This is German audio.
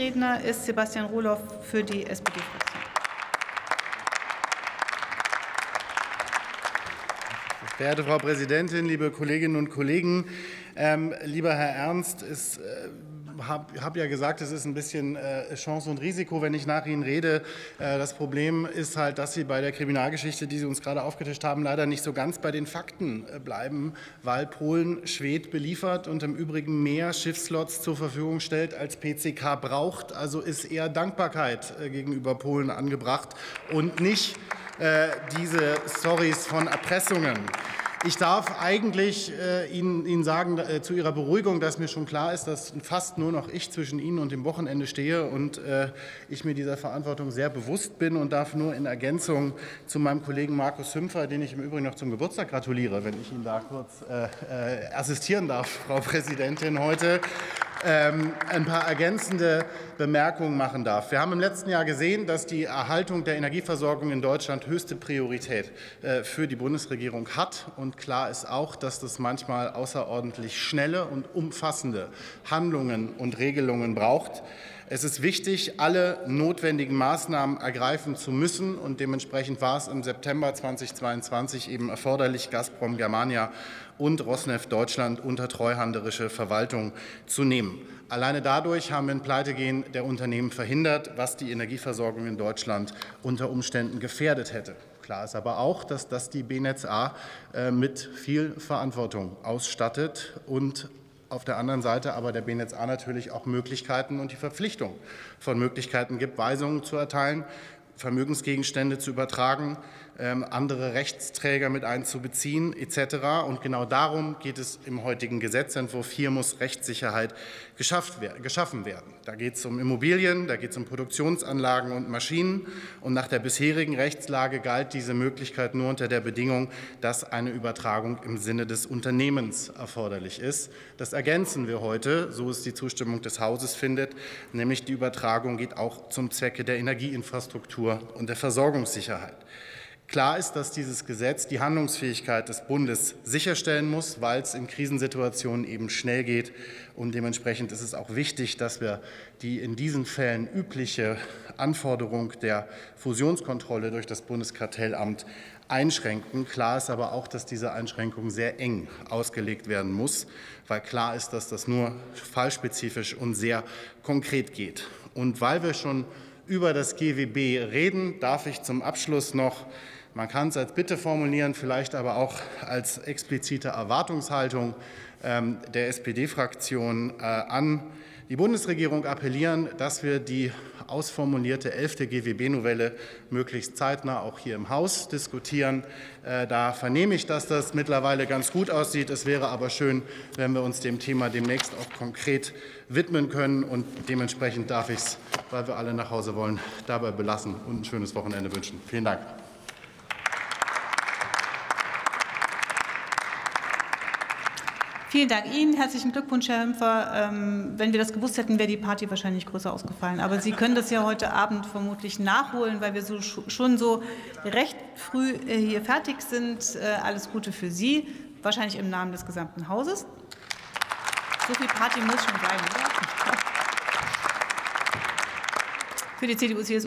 Redner ist Sebastian Rohloff für die SPD-Fraktion. Verehrte Frau Präsidentin, liebe Kolleginnen und Kollegen! Ähm, lieber Herr Ernst, es äh, habe hab ja gesagt, es ist ein bisschen äh, Chance und Risiko, wenn ich nach Ihnen rede. Äh, das Problem ist halt, dass Sie bei der Kriminalgeschichte, die Sie uns gerade aufgetischt haben, leider nicht so ganz bei den Fakten äh, bleiben, weil Polen Schwed beliefert und im Übrigen mehr Schiffslots zur Verfügung stellt, als PCK braucht. Also ist eher Dankbarkeit äh, gegenüber Polen angebracht und nicht äh, diese Stories von Erpressungen. Ich darf eigentlich äh, Ihnen, sagen äh, zu Ihrer Beruhigung, dass mir schon klar ist, dass fast nur noch ich zwischen Ihnen und dem Wochenende stehe und äh, ich mir dieser Verantwortung sehr bewusst bin und darf nur in Ergänzung zu meinem Kollegen Markus Hümpfer, den ich im Übrigen noch zum Geburtstag gratuliere, wenn ich Ihnen da kurz assistieren darf, Frau Präsidentin, heute, ein paar ergänzende Bemerkungen machen darf. Wir haben im letzten Jahr gesehen, dass die Erhaltung der Energieversorgung in Deutschland höchste Priorität äh, für die Bundesregierung hat. Und klar ist auch, dass das manchmal außerordentlich schnelle und umfassende Handlungen und Regelungen braucht. Es ist wichtig, alle notwendigen Maßnahmen ergreifen zu müssen. Und dementsprechend war es im September 2022 eben erforderlich, Gazprom Germania und Rosneft Deutschland unter treuhanderische Verwaltung zu nehmen. Alleine dadurch haben wir ein Pleitegehen der Unternehmen verhindert, was die Energieversorgung in Deutschland unter Umständen gefährdet hätte. Klar ist aber auch, dass das die BNetz A äh, mit viel Verantwortung ausstattet und auf der anderen Seite aber der BNetzA natürlich auch Möglichkeiten und die Verpflichtung von Möglichkeiten gibt, Weisungen zu erteilen, Vermögensgegenstände zu übertragen, ähm, andere Rechtsträger mit einzubeziehen etc. Und genau darum geht es im heutigen Gesetzentwurf. Hier muss Rechtssicherheit geschaffen werden. Da geht es um Immobilien, da geht es um Produktionsanlagen und Maschinen. Und nach der bisherigen Rechtslage galt diese Möglichkeit nur unter der Bedingung, dass eine Übertragung im Sinne des Unternehmens erforderlich ist. Das ergänzen wir heute, so es die Zustimmung des Hauses findet, nämlich die Übertragung geht auch zum Zwecke der Energieinfrastruktur und der Versorgungssicherheit. Klar ist, dass dieses Gesetz die Handlungsfähigkeit des Bundes sicherstellen muss, weil es in Krisensituationen eben schnell geht. Und dementsprechend ist es auch wichtig, dass wir die in diesen Fällen übliche Anforderung der Fusionskontrolle durch das Bundeskartellamt einschränken. Klar ist aber auch, dass diese Einschränkung sehr eng ausgelegt werden muss, weil klar ist, dass das nur fallspezifisch und sehr konkret geht. Und weil wir schon über das GWB reden, darf ich zum Abschluss noch man kann es als Bitte formulieren, vielleicht aber auch als explizite Erwartungshaltung ähm, der SPD-Fraktion äh, an die Bundesregierung appellieren, dass wir die ausformulierte 11. GWB-Novelle möglichst zeitnah auch hier im Haus diskutieren. Äh, da vernehme ich, dass das mittlerweile ganz gut aussieht. Es wäre aber schön, wenn wir uns dem Thema demnächst auch konkret widmen können. Und dementsprechend darf ich es, weil wir alle nach Hause wollen, dabei belassen und ein schönes Wochenende wünschen. Vielen Dank. Vielen Dank Ihnen. Herzlichen Glückwunsch, Herr Hümpfer. Ähm, wenn wir das gewusst hätten, wäre die Party wahrscheinlich größer ausgefallen. Aber Sie können das ja heute Abend vermutlich nachholen, weil wir so, schon so recht früh äh, hier fertig sind. Äh, alles Gute für Sie, wahrscheinlich im Namen des gesamten Hauses. So viel Party muss schon sein? Für die CDU-CSU